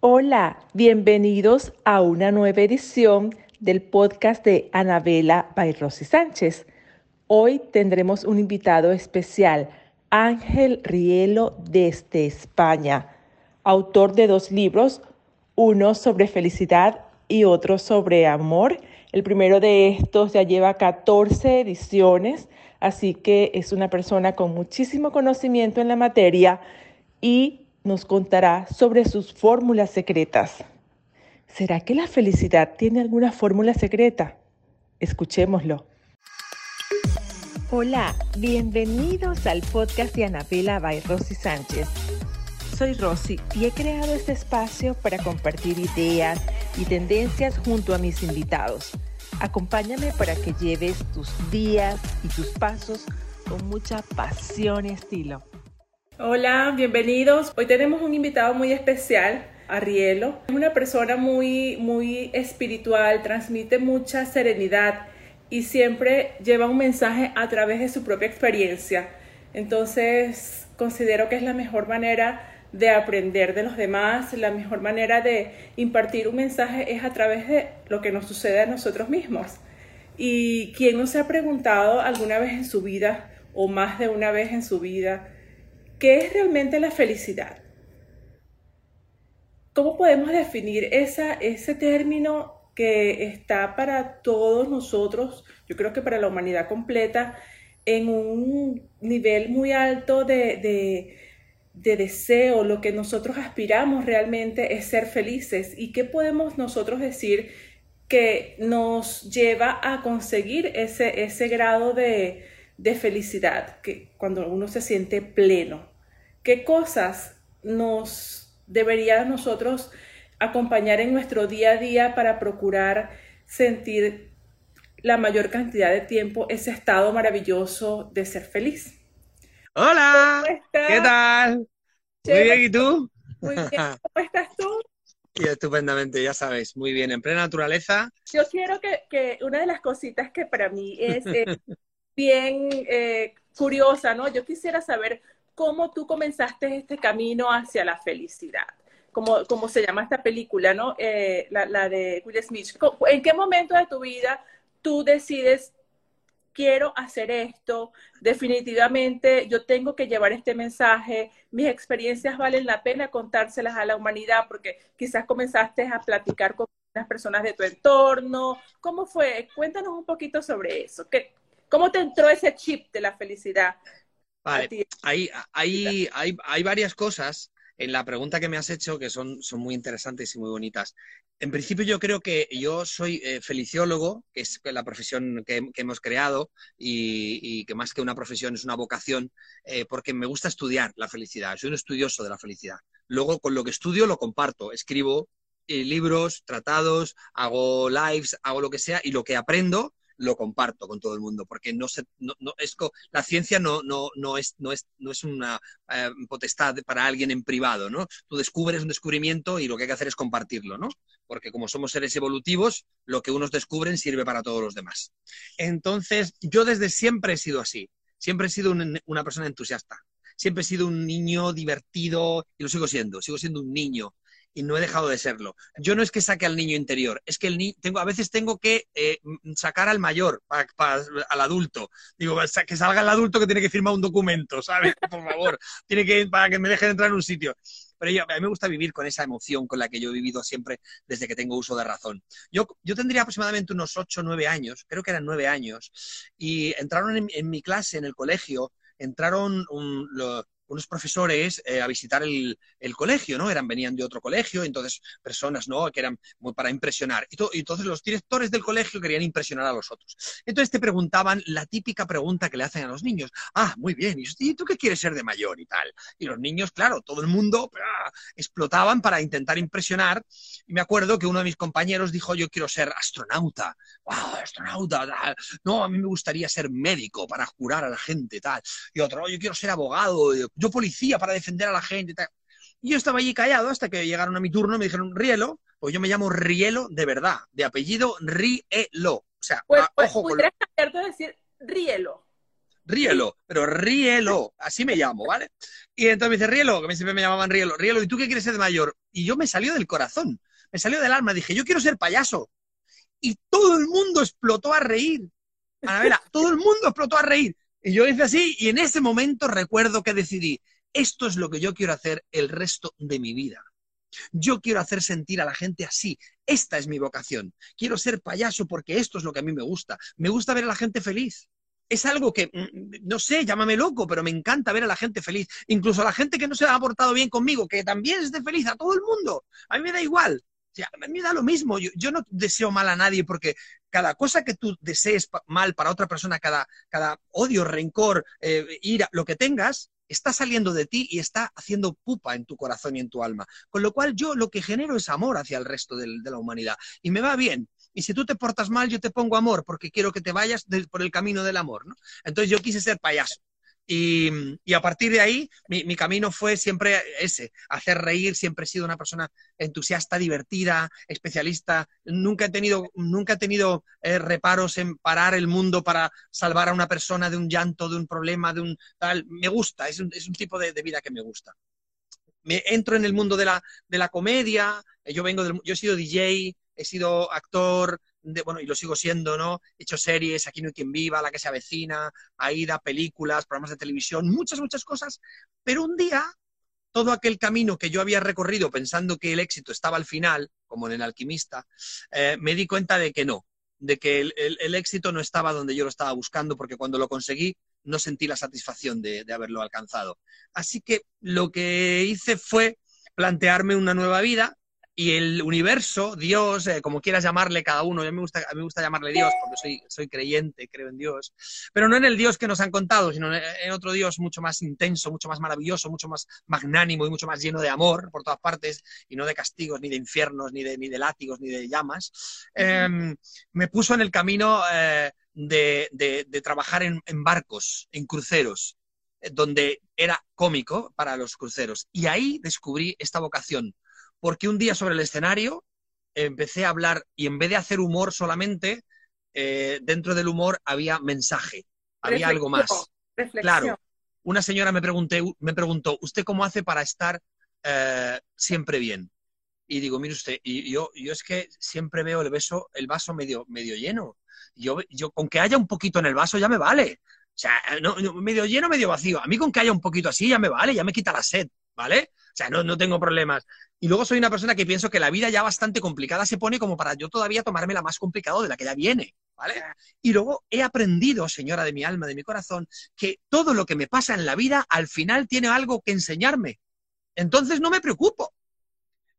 Hola, bienvenidos a una nueva edición del podcast de Anabela by Rosy Sánchez. Hoy tendremos un invitado especial, Ángel Rielo desde España, autor de dos libros, uno sobre felicidad y otro sobre amor. El primero de estos ya lleva 14 ediciones, así que es una persona con muchísimo conocimiento en la materia y nos contará sobre sus fórmulas secretas. ¿Será que la felicidad tiene alguna fórmula secreta? Escuchémoslo. Hola, bienvenidos al podcast de Anabela by Rosy Sánchez. Soy Rosy y he creado este espacio para compartir ideas y tendencias junto a mis invitados. Acompáñame para que lleves tus días y tus pasos con mucha pasión y estilo. Hola, bienvenidos. Hoy tenemos un invitado muy especial, Arielo. Es una persona muy, muy espiritual, transmite mucha serenidad y siempre lleva un mensaje a través de su propia experiencia. Entonces, considero que es la mejor manera de aprender de los demás, la mejor manera de impartir un mensaje es a través de lo que nos sucede a nosotros mismos. ¿Y quién no se ha preguntado alguna vez en su vida o más de una vez en su vida, ¿Qué es realmente la felicidad? ¿Cómo podemos definir esa, ese término que está para todos nosotros, yo creo que para la humanidad completa, en un nivel muy alto de, de deseo, lo que nosotros aspiramos realmente es ser felices? ¿Y qué podemos nosotros decir que nos lleva a conseguir ese, ese grado de, de felicidad, que cuando uno se siente pleno. ¿Qué cosas nos debería nosotros acompañar en nuestro día a día para procurar sentir la mayor cantidad de tiempo ese estado maravilloso de ser feliz? Hola, ¿qué tal? Muy bien, ¿y tú? Muy bien, ¿cómo estás tú? Y estupendamente, ya sabes, muy bien, en plena naturaleza. Yo quiero que, una de las cositas que para mí es bien eh, curiosa, ¿no? Yo quisiera saber cómo tú comenzaste este camino hacia la felicidad. Como, como se llama esta película, ¿no? Eh, la, la, de Will Smith. ¿En qué momento de tu vida tú decides, quiero hacer esto, definitivamente yo tengo que llevar este mensaje, mis experiencias valen la pena contárselas a la humanidad, porque quizás comenzaste a platicar con las personas de tu entorno. ¿Cómo fue? Cuéntanos un poquito sobre eso. ¿Qué, ¿Cómo te entró ese chip de la felicidad? Vale, hay, hay, hay, hay, varias cosas en la pregunta que me has hecho que son, son muy interesantes y muy bonitas. En principio yo creo que yo soy eh, feliciólogo, que es la profesión que, hemos creado y, que más que una profesión es una vocación, eh, porque me gusta estudiar la felicidad. Soy un estudioso de la felicidad. Luego con lo que estudio lo comparto, escribo eh, libros, tratados, hago lives, hago lo que sea y lo que aprendo lo comparto con todo el mundo, porque no se, no, es, la ciencia no, no, no, es, no, es, no es una eh, potestad para alguien en privado, ¿no? Tú descubres un descubrimiento y lo que hay que hacer es compartirlo, ¿no? Porque como somos seres evolutivos, lo que unos descubren sirve para todos los demás. Entonces, yo desde siempre he sido así, siempre he sido una persona entusiasta siempre he sido un niño divertido y lo sigo siendo, sigo siendo un niño y no he dejado de serlo. Yo no es que saque al niño interior, es que el ni tengo, a veces tengo que eh, sacar al mayor, al adulto. Digo, que salga el adulto que tiene que firmar un documento, ¿sabes? Por favor, tiene que, para que me dejen entrar en un sitio. Pero yo, a mí me gusta vivir con esa emoción con la que yo he vivido siempre desde que tengo uso de razón. Yo, yo tendría aproximadamente unos 8 o 9 años, creo que eran 9 años, y entraron en, mi clase, en el colegio, entraron un, unos profesores eh, a visitar el, colegio, ¿no? Eran, venían de otro colegio, entonces personas, ¿no? Que eran muy para impresionar. Y, y, entonces los directores del colegio querían impresionar a los otros. Entonces te preguntaban la típica pregunta que le hacen a los niños. Ah, muy bien, ¿y tú qué quieres ser de mayor y tal? Y los niños, claro, todo el mundo ¡ah! explotaban para intentar impresionar. Y me acuerdo que uno de mis compañeros dijo, yo quiero ser astronauta. ¡Wow, astronauta! No, a mí me gustaría ser médico para curar a la gente, tal. Y otro, yo quiero ser abogado yo policía para defender a la gente. Y yo estaba allí callado hasta que llegaron a mi turno y me dijeron, Rielo, pues yo me llamo Rielo de verdad, de apellido Rielo. O sea, pues, pues ojo con... decir Rielo. Rielo, pero Rielo, así me llamo, ¿vale? Y entonces me dice, Rielo, que me siempre me llamaban Rielo, Rielo, ¿y tú qué quieres ser de mayor? Y yo me salió del corazón, me salió del alma, dije, yo quiero ser payaso. Y todo el mundo explotó a reír. Anabela, todo el mundo explotó a reír. Y yo hice así, y en ese momento recuerdo que decidí, esto es lo que yo quiero hacer el resto de mi vida. Yo quiero hacer sentir a la gente así. Esta es mi vocación. Quiero ser payaso porque esto es lo que a mí me gusta. Me gusta ver a la gente feliz es algo que, mm, no sé, llámame loco, pero me encanta ver a la gente feliz. Incluso a la gente que no se ha portado bien conmigo, que también esté feliz, a todo el mundo. A mí me da igual. A mí me da lo mismo. Yo, no deseo mal a nadie porque cada cosa que tú desees mal para otra persona, cada, cada odio, rencor, eh, ira, lo que tengas, está saliendo de ti y está haciendo pupa en tu corazón y en tu alma. Con lo cual yo lo que genero es amor hacia el resto de la humanidad. Y me va bien. Y si tú te portas mal, yo te pongo amor, porque quiero que te vayas por el camino del amor. Entonces yo quise ser payaso. Y, a partir de ahí, mi, camino fue siempre ese, hacer reír, siempre he sido una persona entusiasta, divertida, especialista, nunca he tenido, nunca he tenido eh, reparos en parar el mundo para salvar a una persona de un llanto, de un problema, de un tal, me gusta, es un, tipo de, vida que me gusta. Me entro en el mundo de la, de la comedia, yo vengo del, yo he sido DJ, he sido actor, de, bueno, y lo sigo siendo, ¿no? He hecho series, Aquí no hay quien viva, La que se avecina, Aida, películas, programas de televisión, muchas, muchas cosas, pero un día todo aquel camino que yo había recorrido pensando que el éxito estaba al final, como en El alquimista, eh, me di cuenta de que no, de que el, éxito no estaba donde yo lo estaba buscando, porque cuando lo conseguí no sentí la satisfacción de haberlo alcanzado. Así que lo que hice fue plantearme una nueva vida, y el universo, Dios, eh, como quieras llamarle cada uno, a mí me gusta, a mí me gusta llamarle Dios porque soy, soy creyente, creo en Dios, pero no en el Dios que nos han contado, sino en otro Dios mucho más intenso, mucho más maravilloso, mucho más magnánimo y mucho más lleno de amor por todas partes y no de castigos, ni de infiernos, ni de, ni de látigos, ni de llamas, em, me puso en el camino eh, de, de, trabajar en, en barcos, en cruceros, eh, donde era cómico para los cruceros. Y ahí descubrí esta vocación porque un día sobre el escenario empecé a hablar y en vez de hacer humor solamente, eh, dentro del humor había mensaje, había algo más. Claro, una señora me, pregunté, me preguntó, ¿usted cómo hace para estar eh, siempre bien? Y digo, mire usted, y yo, yo es que siempre veo el, beso, el vaso medio, medio lleno. Yo, yo, con que haya un poquito en el vaso ya me vale. O sea, medio lleno, medio vacío. A mí con que haya un poquito así ya me vale, ya me quita la sed, ¿vale? O sea, no, no tengo problemas. Y luego soy una persona que pienso que la vida ya bastante complicada se pone como para yo todavía tomarme la más complicada de la que ya viene. ¿Vale? Y luego he aprendido, señora de mi alma, de mi corazón, que todo lo que me pasa en la vida al final tiene algo que enseñarme. Entonces no me preocupo.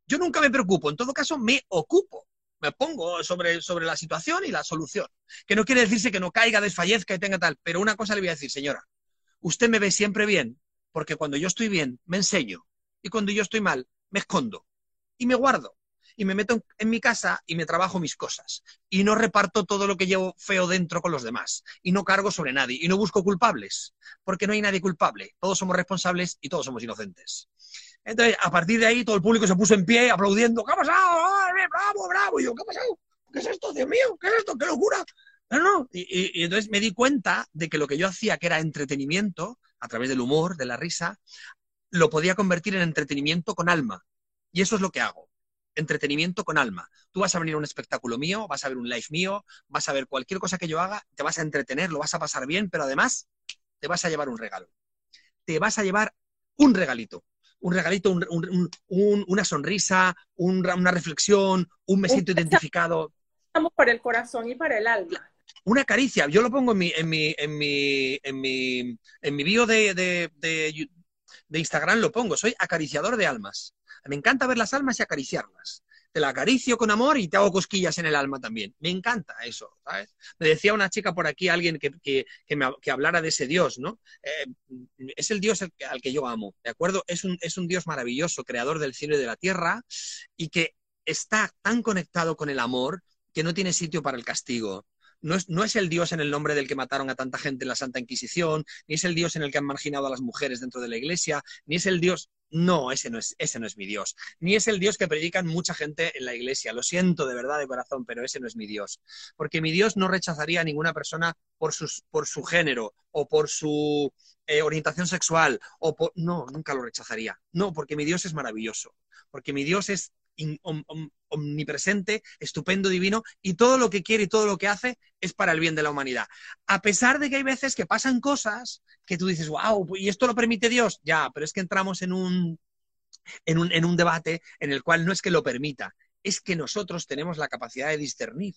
Yo nunca me preocupo, en todo caso me ocupo. Me pongo sobre, sobre la situación y la solución. Que no quiere decirse que no caiga, desfallezca y tenga tal. Pero una cosa le voy a decir, señora. Usted me ve siempre bien, porque cuando yo estoy bien, me enseño. Y cuando yo estoy mal, me escondo y me guardo y me meto en mi casa y me trabajo mis cosas. Y no reparto todo lo que llevo feo dentro con los demás. Y no cargo sobre nadie. Y no busco culpables. Porque no hay nadie culpable. Todos somos responsables y todos somos inocentes. Entonces, a partir de ahí, todo el público se puso en pie aplaudiendo. ¿Qué ha pasado? ¡Bravo, bravo! Y yo, ¿qué ha pasado? ¿Qué es esto, Dios mío? ¿Qué es esto? ¡Qué locura! No, no. y entonces me di cuenta de que lo que yo hacía, que era entretenimiento, a través del humor, de la risa, lo podía convertir en entretenimiento con alma. Y eso es lo que hago. Entretenimiento con alma. Tú vas a venir a un espectáculo mío, vas a ver un live mío, vas a ver cualquier cosa que yo haga, te vas a entretener, lo vas a pasar bien, pero además te vas a llevar un regalo. Te vas a llevar un regalito. Un regalito, una sonrisa, una reflexión, un me siento identificado. Estamos por el corazón y para el alma una caricia. Yo lo pongo en mi, en mi, en mi, en mi, en mi bio de, de, de Instagram lo pongo, soy acariciador de almas. Me encanta ver las almas y acariciarlas. Te la acaricio con amor y te hago cosquillas en el alma también. Me encanta eso, ¿sabes? Me decía una chica por aquí, alguien que, que, me, hablara de ese Dios, ¿no? Eh, es el Dios al que yo amo, ¿de acuerdo? Es un, es un Dios maravilloso, creador del cielo y de la tierra, y que está tan conectado con el amor que no tiene sitio para el castigo no es, el Dios en el nombre del que mataron a tanta gente en la Santa Inquisición, ni es el Dios en el que han marginado a las mujeres dentro de la Iglesia, ni es el Dios No, ese no, es, ese no es mi Dios. Ni es el Dios que predican mucha gente en la iglesia. Lo siento de verdad, de corazón, pero ese no es mi Dios. Porque mi Dios no rechazaría a ninguna persona por, sus, por su género o por su eh, orientación sexual. O por... No, nunca lo rechazaría. No, porque mi Dios es maravilloso. Porque mi Dios es omnipresente, estupendo, divino, y todo lo que quiere y todo lo que hace es para el bien de la humanidad. A pesar de que hay veces que pasan cosas que tú dices, wow, ¿y esto lo permite Dios? Ya, pero es que entramos en un, en un, en un debate en el cual no es que lo permita, es que nosotros tenemos la capacidad de discernir.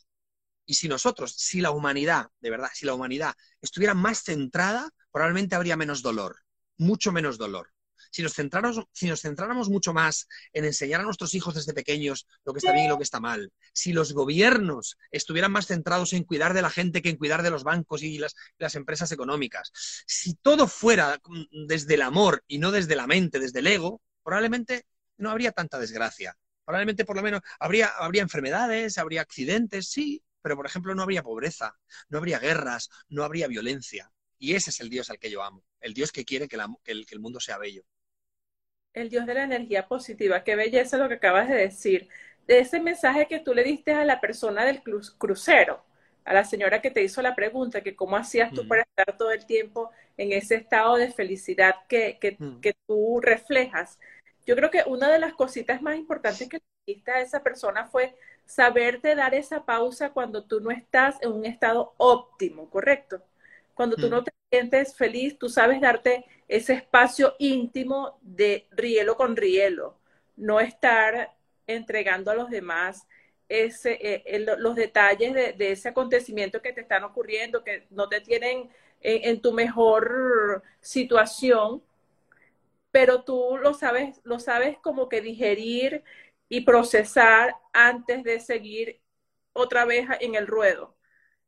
Y si nosotros, si la humanidad, de verdad, si la humanidad estuviera más centrada, probablemente habría menos dolor, mucho menos dolor si nos, centráramos, si nos centráramos mucho más en enseñar a nuestros hijos desde pequeños lo que está bien y lo que está mal, si los gobiernos estuvieran más centrados en cuidar de la gente que en cuidar de los bancos y las, empresas económicas, si todo fuera desde el amor y no desde la mente, desde el ego, probablemente no habría tanta desgracia. Probablemente por lo menos habría, enfermedades, habría accidentes, sí, pero por ejemplo no habría pobreza, no habría guerras, no habría violencia. Y ese es el Dios al que yo amo, el Dios que quiere que, el, que el mundo sea bello el Dios de la energía positiva. Qué belleza lo que acabas de decir. De ese mensaje que tú le diste a la persona del crucero, a la señora que te hizo la pregunta, que cómo hacías tú para estar todo el tiempo en ese estado de felicidad que, que, que, tú reflejas. Yo creo que una de las cositas más importantes que le dijiste a esa persona fue saberte dar esa pausa cuando tú no estás en un estado óptimo, ¿correcto? Cuando tú no te sientes feliz, tú sabes darte ese espacio íntimo de rielo con rielo, no estar entregando a los demás ese, eh, los detalles de, ese acontecimiento que te están ocurriendo, que no te tienen en, tu mejor situación, pero tú lo sabes, lo sabes como que digerir y procesar antes de seguir otra vez en el ruedo.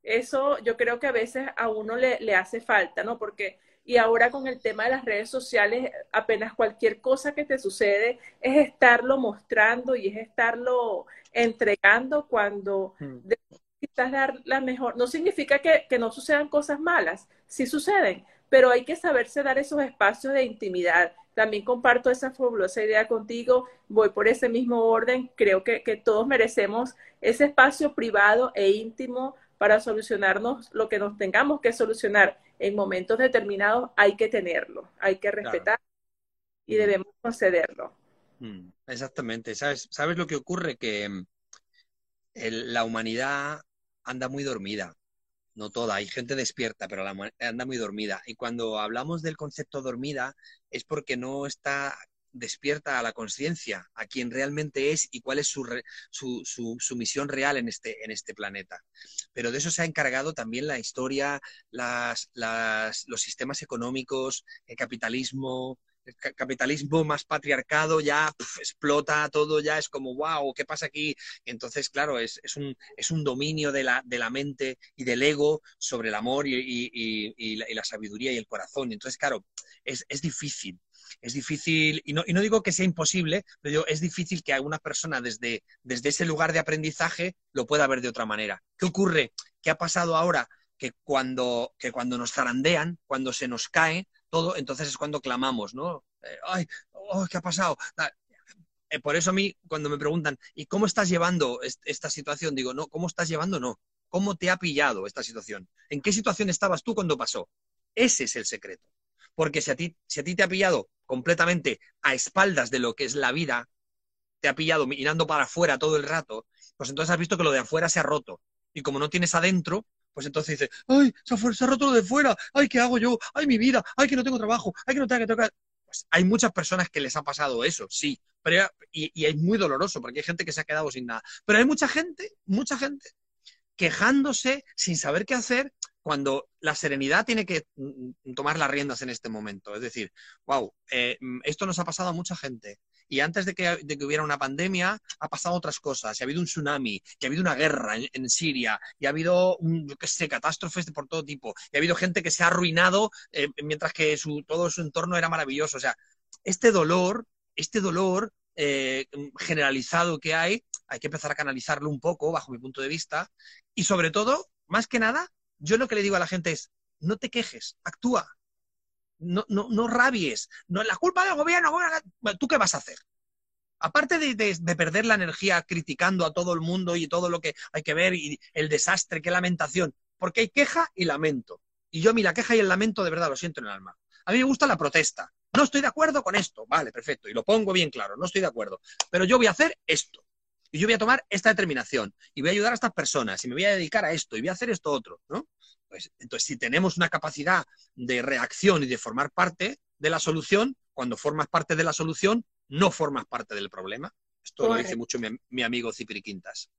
Eso yo creo que a veces a uno le, le hace falta, ¿no? Porque y ahora con el tema de las redes sociales, apenas cualquier cosa que te sucede es estarlo mostrando y es estarlo entregando cuando mm. necesitas dar la mejor. No significa que, no sucedan cosas malas, sí suceden, pero hay que saberse dar esos espacios de intimidad. También comparto esa fabulosa idea contigo, voy por ese mismo orden, creo que, que todos merecemos ese espacio privado e íntimo para solucionarnos lo que nos tengamos que solucionar en momentos determinados, hay que tenerlo, hay que respetar y mm. debemos concederlo. Mm, exactamente. ¿Sabes, ¿Sabes lo que ocurre? Que mm, la humanidad anda muy dormida. No toda, hay gente despierta, pero la, anda muy dormida. Y cuando hablamos del concepto dormida es porque no está despierta a la conciencia, a quien realmente es y cuál es su, su, misión real en este, en este planeta. Pero de eso se ha encargado también la historia, las, los sistemas económicos, el capitalismo, el capitalismo más patriarcado ya explota todo, ya es como, wow, ¿qué pasa aquí? Entonces, claro, es, es, un, es un, dominio de la, de la, mente y del ego sobre el amor y, y, la, sabiduría y el corazón. Entonces, claro, es, es difícil es difícil, y no, y no, digo que sea imposible, pero es difícil que alguna persona desde, desde ese lugar de aprendizaje lo pueda ver de otra manera. ¿Qué ocurre? ¿Qué ha pasado ahora? Que cuando, que cuando nos zarandean, cuando se nos cae todo, entonces es cuando clamamos, ¿no? Eh, ¡Ay! Oh, ¿Qué ha pasado? Eh, por eso a mí, cuando me preguntan, ¿y cómo estás llevando esta situación? Digo, no, ¿cómo estás llevando? No. ¿Cómo te ha pillado esta situación? ¿En qué situación estabas tú cuando pasó? Ese es el secreto. Porque si a ti, si a ti te ha pillado completamente a espaldas de lo que es la vida, te ha pillado mirando para afuera todo el rato, pues entonces has visto que lo de afuera se ha roto. Y como no tienes adentro, pues entonces dices, ay, se ha, roto lo de fuera, ay, ¿qué hago yo? Ay, mi vida, ay, que no tengo trabajo, ay, que no tengo que tocar. Pues hay muchas personas que les ha pasado eso, sí, pero, y, y es muy doloroso porque hay gente que se ha quedado sin nada. Pero hay mucha gente, mucha gente quejándose sin saber qué hacer cuando la serenidad tiene que mm, mm, tomar las riendas en este momento. Es decir, wow, eh, mm, esto nos ha pasado a mucha gente. Y antes de que, hubiera una pandemia, ha pasado otras cosas. Y ha habido un tsunami, y ha habido una guerra en, Siria, y ha habido, yo qué sé, catástrofes de por todo tipo. Y ha habido gente que se ha arruinado eh, mientras que su, todo su entorno era maravilloso. O sea, este dolor, este dolor eh, generalizado que hay, hay que empezar a canalizarlo un poco, bajo mi punto de vista. Y sobre todo, más que nada, yo lo que le digo a la gente es, no te quejes, actúa. no, no, no rabies, no la culpa del gobierno, ¿tú qué vas a hacer? Aparte de, perder la energía criticando a todo el mundo y todo lo que hay que ver y el desastre, qué lamentación, porque hay queja y lamento. Y yo a la queja y el lamento de verdad lo siento en el alma. A mí me gusta la protesta. No estoy de acuerdo con esto. Vale, perfecto. Y lo pongo bien claro. No estoy de acuerdo. Pero yo voy a hacer esto. Y yo voy a tomar esta determinación. Y voy a ayudar a estas personas. Y me voy a dedicar a esto. Y voy a hacer esto otro. ¿no? Pues, entonces, si tenemos una capacidad de reacción y de formar parte de la solución, cuando formas parte de la solución, no formas parte del problema. Esto lo dice mucho mi, amigo Cipri Quintas.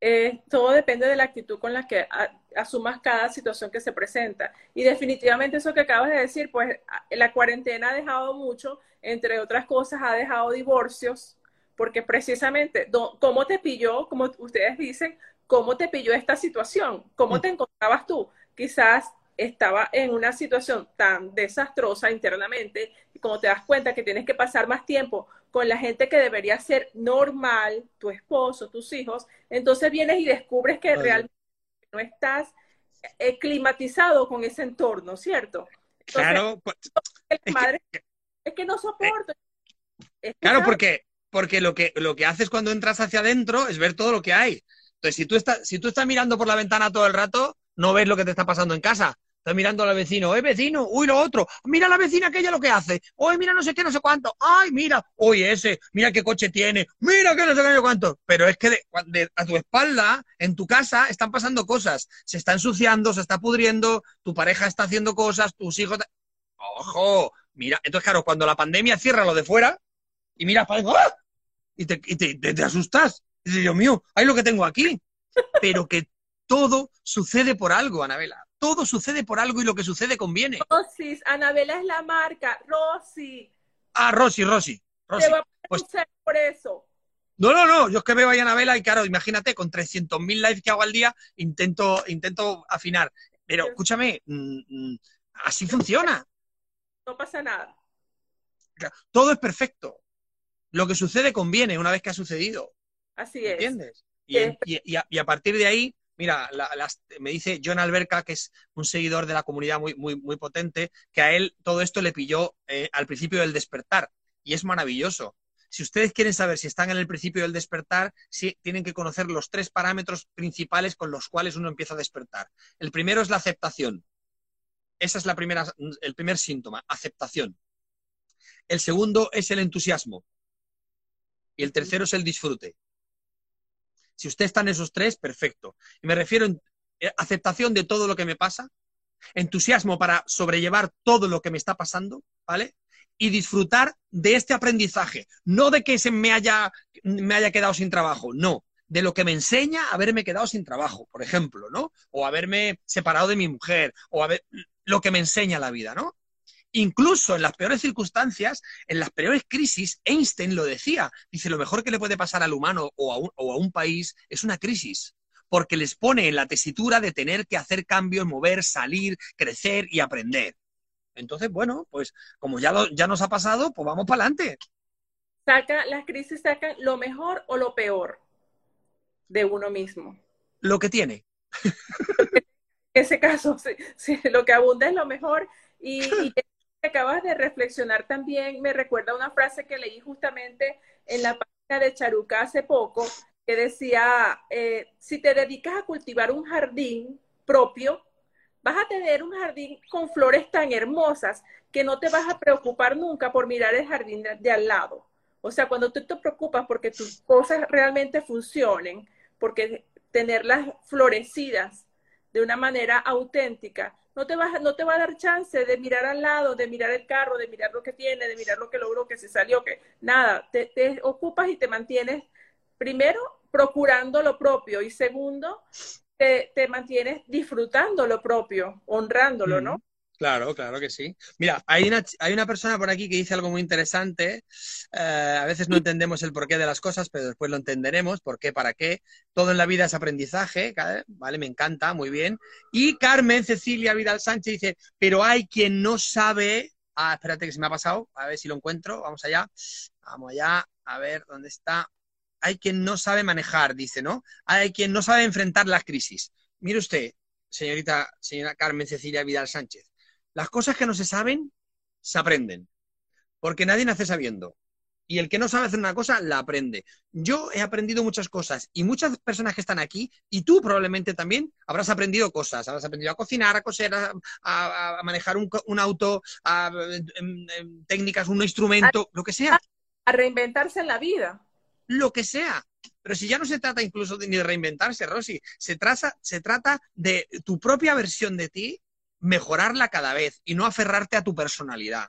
Eh, todo depende de la actitud con la que asumas cada situación que se presenta. Y definitivamente eso que acabas de decir, pues la cuarentena ha dejado mucho, entre otras cosas, ha dejado divorcios, porque precisamente, ¿cómo te pilló, como ustedes dicen, cómo te pilló esta situación? ¿Cómo mm. te encontrabas tú? Quizás estaba en una situación tan desastrosa internamente, y como te das cuenta que tienes que pasar más tiempo con la gente que debería ser normal, tu esposo, tus hijos, entonces vienes y descubres que realmente no estás eh, climatizado con ese entorno, ¿cierto? claro, pues, es, que, no soporto. claro, porque, porque lo, que, lo que haces cuando entras hacia adentro es ver todo lo que hay. Entonces, si tú, estás, si tú estás mirando por la ventana todo el rato, no ves lo que te está pasando en casa. Estás mirando al vecino, ¡eh, vecino! ¡Uy, lo otro! ¡Mira la vecina aquella lo que hace! ¡Uy, mira no sé qué, no sé cuánto! ¡Ay, mira! ¡Uy, ese! ¡Mira qué coche tiene! ¡Mira qué no sé qué, no sé cuánto! Pero es que a tu espalda, en tu casa, están pasando cosas. Se está ensuciando, se está pudriendo, tu pareja está haciendo cosas, tus hijos... ¡Ojo! Mira, entonces, claro, cuando la pandemia cierra lo de fuera y miras para ¡ah! y, te, y te, asustas. Dios mío, hay lo que tengo aquí. Pero que todo sucede por algo, Anabela todo sucede por algo y lo que sucede conviene. Rosy, Anabela es la marca, Rosy. Ah, Rosy, Rosy. Rosy. Te pues... por eso. No, no, no, yo es que veo a Anabela y claro, imagínate, con 300.000 lives que hago al día, intento, intento afinar. Pero escúchame, mm, mm, así funciona. No pasa nada. Todo es perfecto. Lo que sucede conviene una vez que ha sucedido. Así es. ¿Entiendes? y a, partir de ahí, Mira, me dice John Alberca, que es un seguidor de la comunidad muy, muy, muy potente, que a él todo esto le pilló eh, al principio del despertar. Y es maravilloso. Si ustedes quieren saber si están en el principio del despertar, sí, tienen que conocer los tres parámetros principales con los cuales uno empieza a despertar. El primero es la aceptación. Ese es la primera, el primer síntoma, aceptación. El segundo es el entusiasmo. Y el tercero es el disfrute. Si usted está en esos tres, perfecto. Y me refiero a eh, aceptación de todo lo que me pasa, entusiasmo para sobrellevar todo lo que me está pasando, ¿vale? Y disfrutar de este aprendizaje, no de que se me haya, me haya quedado sin trabajo, no, de lo que me enseña haberme quedado sin trabajo, por ejemplo, ¿no? O haberme separado de mi mujer, o haber, lo que me enseña la vida, ¿no? Incluso en las peores circunstancias, en las peores crisis, Einstein lo decía. Dice, lo mejor que le puede pasar al humano o a un, país es una crisis, porque les pone en la tesitura de tener que hacer cambios, mover, salir, crecer y aprender. Entonces, bueno, pues como ya, ya nos ha pasado, pues vamos para adelante. Saca, las crisis sacan lo mejor o lo peor de uno mismo. Lo que tiene. En ese caso, sí, lo que abunda es lo mejor y, y acabas de reflexionar también me recuerda una frase que leí justamente en la página de Charuca hace poco, que decía, eh, si te dedicas a cultivar un jardín propio, vas a tener un jardín con flores tan hermosas que no te vas a preocupar nunca por mirar el jardín de, al lado. O sea, cuando tú te preocupas porque tus cosas realmente funcionen, porque tenerlas florecidas de una manera auténtica, no te, va, no te va a dar chance de mirar al lado, de mirar el carro, de mirar lo que tiene, de mirar lo que logró, que se salió, que nada, te, ocupas y te mantienes, primero, procurando lo propio y segundo, te, te mantienes disfrutando lo propio, honrándolo, ¿no? Claro, claro que sí. Mira, hay una, hay una persona por aquí que dice algo muy interesante. Eh, a veces no entendemos el porqué de las cosas, pero después lo entenderemos. ¿Por qué? ¿Para qué? Todo en la vida es aprendizaje, ¿vale? Me encanta, muy bien. Y Carmen Cecilia Vidal Sánchez dice, pero hay quien no sabe... Ah, espérate que se me ha pasado. A ver si lo encuentro. Vamos allá. Vamos allá. A ver, ¿dónde está? Hay quien no sabe manejar, dice, ¿no? Hay quien no sabe enfrentar las crisis. Mire usted, señorita, señora Carmen Cecilia Vidal Sánchez Las cosas que no se saben, se aprenden. Porque nadie nace sabiendo. Y el que no sabe hacer una cosa, la aprende. Yo he aprendido muchas cosas y muchas personas que están aquí, y tú probablemente también, habrás aprendido cosas. Habrás aprendido a cocinar, a coser, a, manejar un, auto, a, em, em, técnicas, un instrumento, lo que sea. A reinventarse en la vida. Lo que sea. Pero si ya no se trata incluso de, ni de reinventarse, Rosy, se trata, se trata de tu propia versión de ti, mejorarla cada vez y no aferrarte a tu personalidad.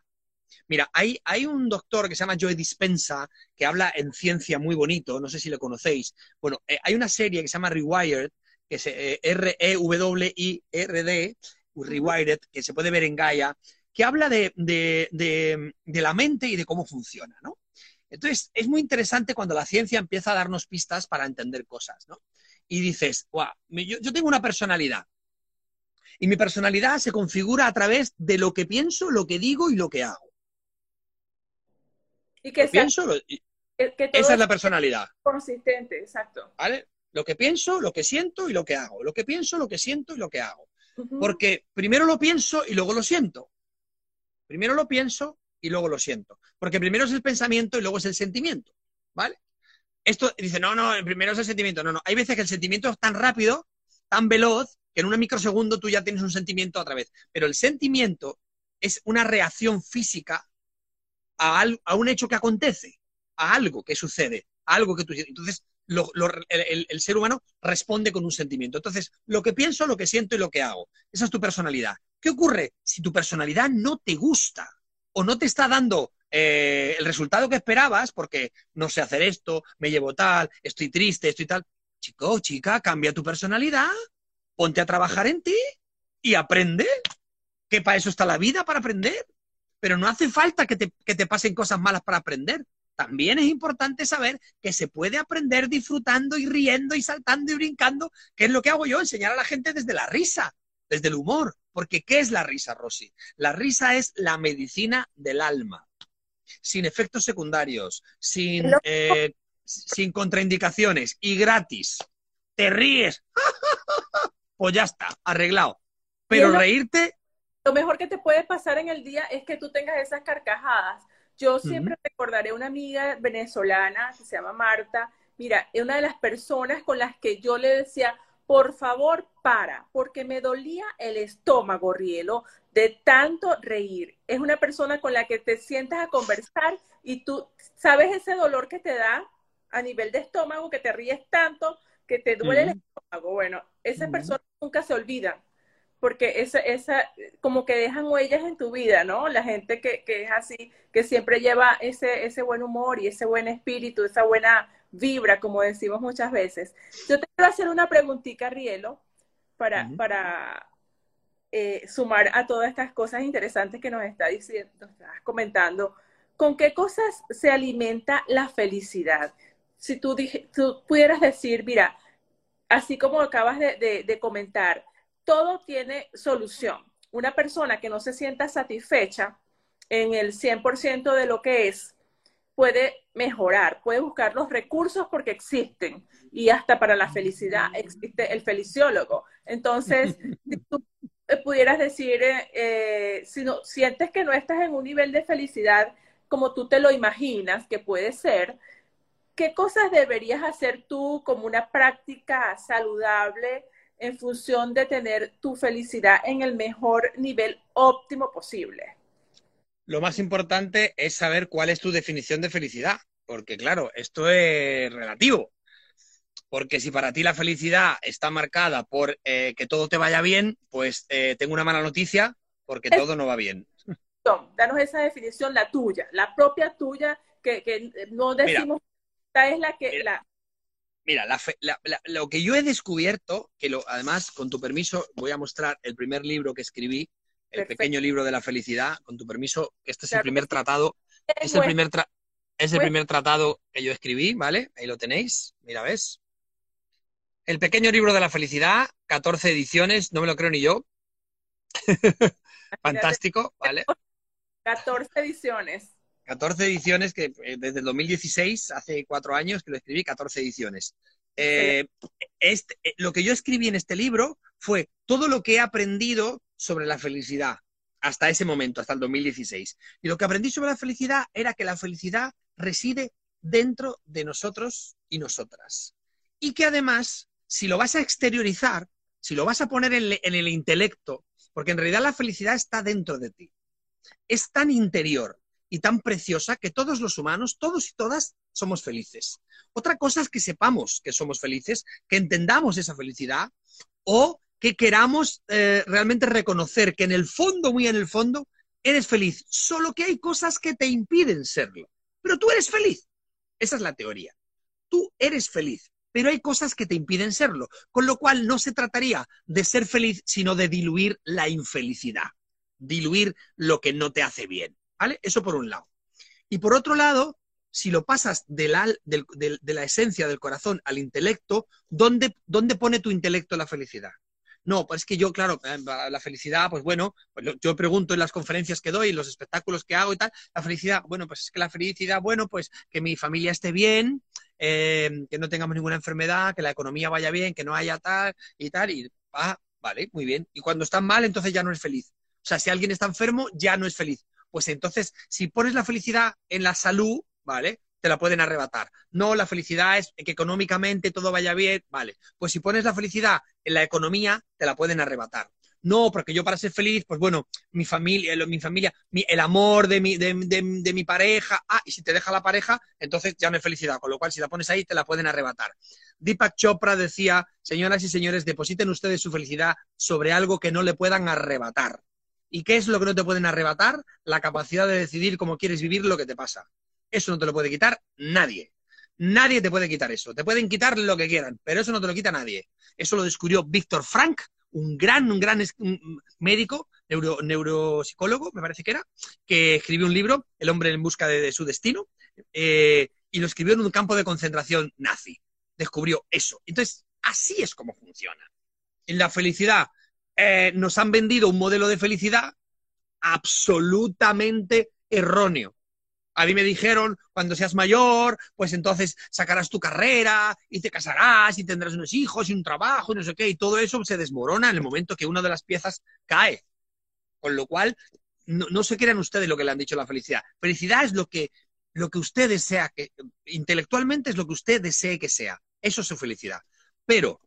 Mira, hay, hay un doctor que se llama Joe Dispensa que habla en ciencia muy bonito, no sé si lo conocéis. Bueno, eh, hay una serie que se llama Rewired, que es eh, R-E-W-I-R-D, Rewired, que se puede ver en Gaia, que habla de, la mente y de cómo funciona, ¿no? Entonces, es muy interesante cuando la ciencia empieza a darnos pistas para entender cosas, ¿no? Y dices, wow, yo tengo una personalidad, y mi personalidad se configura a través de lo que pienso, lo que digo y lo que hago. Y que pienso, esa es la personalidad. Consistente, exacto. ¿Vale? Lo que pienso, lo que siento y lo que hago. Lo que pienso, lo que siento y lo que hago. Porque primero lo pienso y luego lo siento. Primero lo pienso y luego lo siento. Porque primero es el pensamiento y luego es el sentimiento. ¿Vale? Esto dice, no, no, primero es el sentimiento. No, no. Hay veces que el sentimiento es tan rápido, tan veloz, que en un microsegundo tú ya tienes un sentimiento otra vez. Pero el sentimiento es una reacción física a, un hecho que acontece, a algo que sucede, a algo que tú... Entonces, el, ser humano responde con un sentimiento. Entonces, lo que pienso, lo que siento y lo que hago. Esa es tu personalidad. ¿Qué ocurre si tu personalidad no te gusta o no te está dando eh, el resultado que esperabas porque no sé hacer esto, me llevo tal, estoy triste, estoy tal? Chico, chica, cambia tu personalidad ponte a trabajar en ti y aprende, que para eso está la vida, para aprender. Pero no hace falta que te, pasen cosas malas para aprender. También es importante saber que se puede aprender disfrutando y riendo y saltando y brincando, que es lo que hago yo, enseñar a la gente desde la risa, desde el humor. Porque ¿qué es la risa, Rosy? La risa es la medicina del alma, sin efectos secundarios, sin, eh, sin contraindicaciones y gratis. Te ríes, pues ya está, arreglado. Pero reírte... Lo mejor que te puede pasar en el día es que tú tengas esas carcajadas. Yo siempre recordaré una amiga venezolana que se llama Marta. Mira, es una de las personas con las que yo le decía, por favor, para, porque me dolía el estómago, Rielo, de tanto reír. Es una persona con la que te sientas a conversar y tú sabes ese dolor que te da a nivel de estómago, que te ríes tanto, que te duele el estómago. Bueno, esas personas nunca se olvidan, porque esa, esa, como que dejan huellas en tu vida, ¿no? La gente que, que es así, que siempre lleva ese, ese buen humor y ese buen espíritu, esa buena vibra, como decimos muchas veces. Yo te quiero hacer una preguntita, Rielo, para, para eh, sumar a todas estas cosas interesantes que nos está diciendo, nos estás comentando. ¿Con qué cosas se alimenta la felicidad? Si tú, tú pudieras decir, mira, así como acabas de, comentar, todo tiene solución. Una persona que no se sienta satisfecha en el 100% de lo que es, puede mejorar, puede buscar los recursos porque existen. Y hasta para la felicidad existe el feliciólogo. Entonces, si tú pudieras decir, eh, si no, sientes que no estás en un nivel de felicidad como tú te lo imaginas que puede ser, ¿qué cosas deberías hacer tú como una práctica saludable en función de tener tu felicidad en el mejor nivel óptimo posible? Lo más importante es saber cuál es tu definición de felicidad, porque claro, esto es relativo. Porque si para ti la felicidad está marcada por eh, que todo te vaya bien, pues eh, tengo una mala noticia porque todo no va bien. Danos esa definición, la tuya, la propia tuya, que, no decimos es la que... Mira, lo que yo he descubierto, que lo, además, con tu permiso, voy a mostrar el primer libro que escribí, el pequeño libro de la felicidad, con tu permiso, este es el primer tratado, es el primer, es el primer tratado que yo escribí, ¿vale? Ahí lo tenéis, mira, ¿ves? El pequeño libro de la felicidad, 14 ediciones, no me lo creo ni yo. Fantástico, ¿vale? 14 ediciones. 14 ediciones que eh, desde el 2016, hace cuatro años que lo escribí, 14 ediciones. Eh, este, eh, lo que yo escribí en este libro fue todo lo que he aprendido sobre la felicidad hasta ese momento, hasta el 2016. Y lo que aprendí sobre la felicidad era que la felicidad reside dentro de nosotros y nosotras. Y que además, si lo vas a exteriorizar, si lo vas a poner en, el intelecto, porque en realidad la felicidad está dentro de ti, es tan interior y tan preciosa que todos los humanos, todos y todas, somos felices. Otra cosa es que sepamos que somos felices, que entendamos esa felicidad o que queramos eh, realmente reconocer que en el fondo, muy en el fondo, eres feliz, solo que hay cosas que te impiden serlo. Pero tú eres feliz. Esa es la teoría. Tú eres feliz, pero hay cosas que te impiden serlo, con lo cual no se trataría de ser feliz, sino de diluir la infelicidad, diluir lo que no te hace bien. ¿Vale? Eso por un lado. Y por otro lado, si lo pasas de la, de la esencia del corazón al intelecto, ¿dónde, ¿dónde pone tu intelecto la felicidad? No, pues es que yo, claro, eh, la felicidad, pues bueno, pues yo pregunto en las conferencias que doy, en los espectáculos que hago y tal, la felicidad, bueno, pues es que la felicidad, bueno, pues que mi familia esté bien, eh, que no tengamos ninguna enfermedad, que la economía vaya bien, que no haya tal y tal, y ah, vale, muy bien. Y cuando están mal, entonces ya no es feliz. O sea, si alguien está enfermo, ya no es feliz. Pues entonces, si pones la felicidad en la salud, ¿vale? te la pueden arrebatar. No, la felicidad es que económicamente todo vaya bien, vale. Pues si pones la felicidad en la economía, te la pueden arrebatar. No, porque yo para ser feliz, pues bueno, mi familia, mi familia, el amor de mi, de, mi pareja, ah, y si te deja la pareja, entonces ya no es felicidad, con lo cual si la pones ahí, te la pueden arrebatar. Deepak Chopra decía, señoras y señores, depositen ustedes su felicidad sobre algo que no le puedan arrebatar. ¿Y qué es lo que no te pueden arrebatar? La capacidad de decidir cómo quieres vivir lo que te pasa. Eso no te lo puede quitar nadie. Nadie te puede quitar eso. Te pueden quitar lo que quieran, pero eso no te lo quita nadie. Eso lo descubrió Víctor Frank, un gran, un gran médico, neuropsicólogo, me parece que era, que escribió un libro, El hombre en busca de, su destino, eh, y lo escribió en un campo de concentración nazi. Descubrió eso. Entonces, así es como funciona. En la felicidad, eh, nos han vendido un modelo de felicidad absolutamente erróneo. A mí me dijeron, cuando seas mayor, pues entonces sacarás tu carrera y te casarás y tendrás unos hijos y un trabajo y no sé qué, y todo eso se desmorona en el momento que una de las piezas cae. Con lo cual, no, se crean ustedes lo que le han dicho la felicidad. Felicidad es lo que, lo que usted desea, que intelectualmente es lo que usted desee que sea. Eso es su felicidad. Pero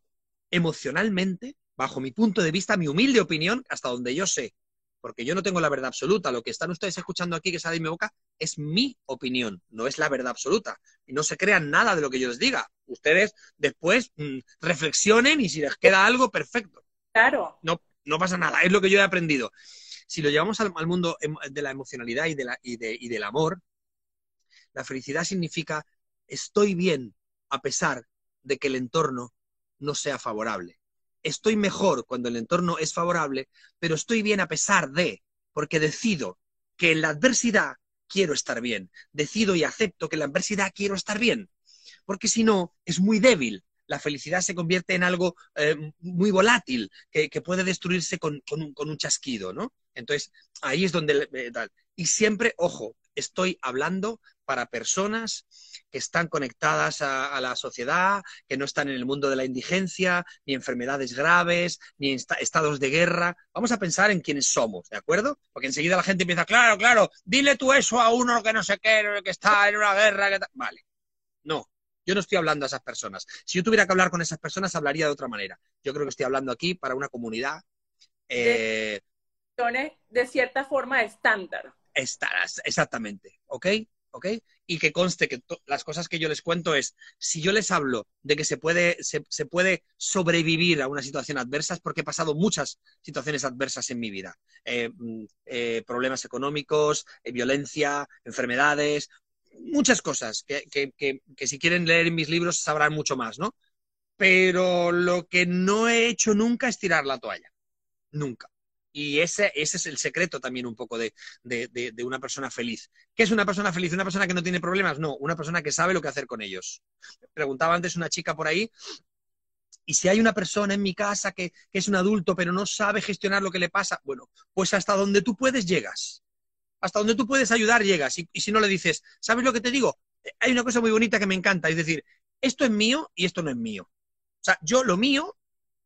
emocionalmente, bajo mi punto de vista, mi humilde opinión, hasta donde yo sé, porque yo no tengo la verdad absoluta. Lo que están ustedes escuchando aquí que sale de mi boca es mi opinión, no es la verdad absoluta. Y no se crean nada de lo que yo les diga. Ustedes después mm, reflexionen y si les queda algo, perfecto. Claro. No, no pasa nada, es lo que yo he aprendido. Si lo llevamos al, mundo em, de la emocionalidad y, de la, y, de, y del amor, la felicidad significa estoy bien a pesar de que el entorno no sea favorable estoy mejor cuando el entorno es favorable, pero estoy bien a pesar de, porque decido que en la adversidad quiero estar bien, decido y acepto que en la adversidad quiero estar bien, porque si no, es muy débil. La felicidad se convierte en algo eh, muy volátil, que, puede destruirse con, un, chasquido, ¿no? Entonces, ahí es donde... Eh, y siempre, ojo, estoy hablando para personas que están conectadas a, la sociedad, que no están en el mundo de la indigencia, ni enfermedades graves, ni estados de guerra. Vamos a pensar en quiénes somos, ¿de acuerdo? Porque enseguida la gente empieza, claro, claro, dile tú eso a uno que no sé qué, que está en una guerra. Que vale. No, yo no estoy hablando a esas personas. Si yo tuviera que hablar con esas personas, hablaría de otra manera. Yo creo que estoy hablando aquí para una comunidad. Eh, de cierta forma estándar estarás, exactamente, ¿ok? ¿Ok? Y que conste que las cosas que yo les cuento es, si yo les hablo de que se puede, se, puede sobrevivir a una situación adversa, es porque he pasado muchas situaciones adversas en mi vida. Eh, mm, eh, problemas económicos, eh, violencia, enfermedades, muchas cosas que, que si quieren leer mis libros sabrán mucho más, ¿no? Pero lo que no he hecho nunca es tirar la toalla. Nunca. Y ese, ese es el secreto también un poco de, una persona feliz. ¿Qué es una persona feliz? ¿Una persona que no tiene problemas? No, una persona que sabe lo que hacer con ellos. Preguntaba antes una chica por ahí, y si hay una persona en mi casa que, es un adulto pero no sabe gestionar lo que le pasa, bueno, pues hasta donde tú puedes llegas. Hasta donde tú puedes ayudar llegas. Y, y si no le dices, ¿sabes lo que te digo? Hay una cosa muy bonita que me encanta, es decir, esto es mío y esto no es mío. O sea, yo lo mío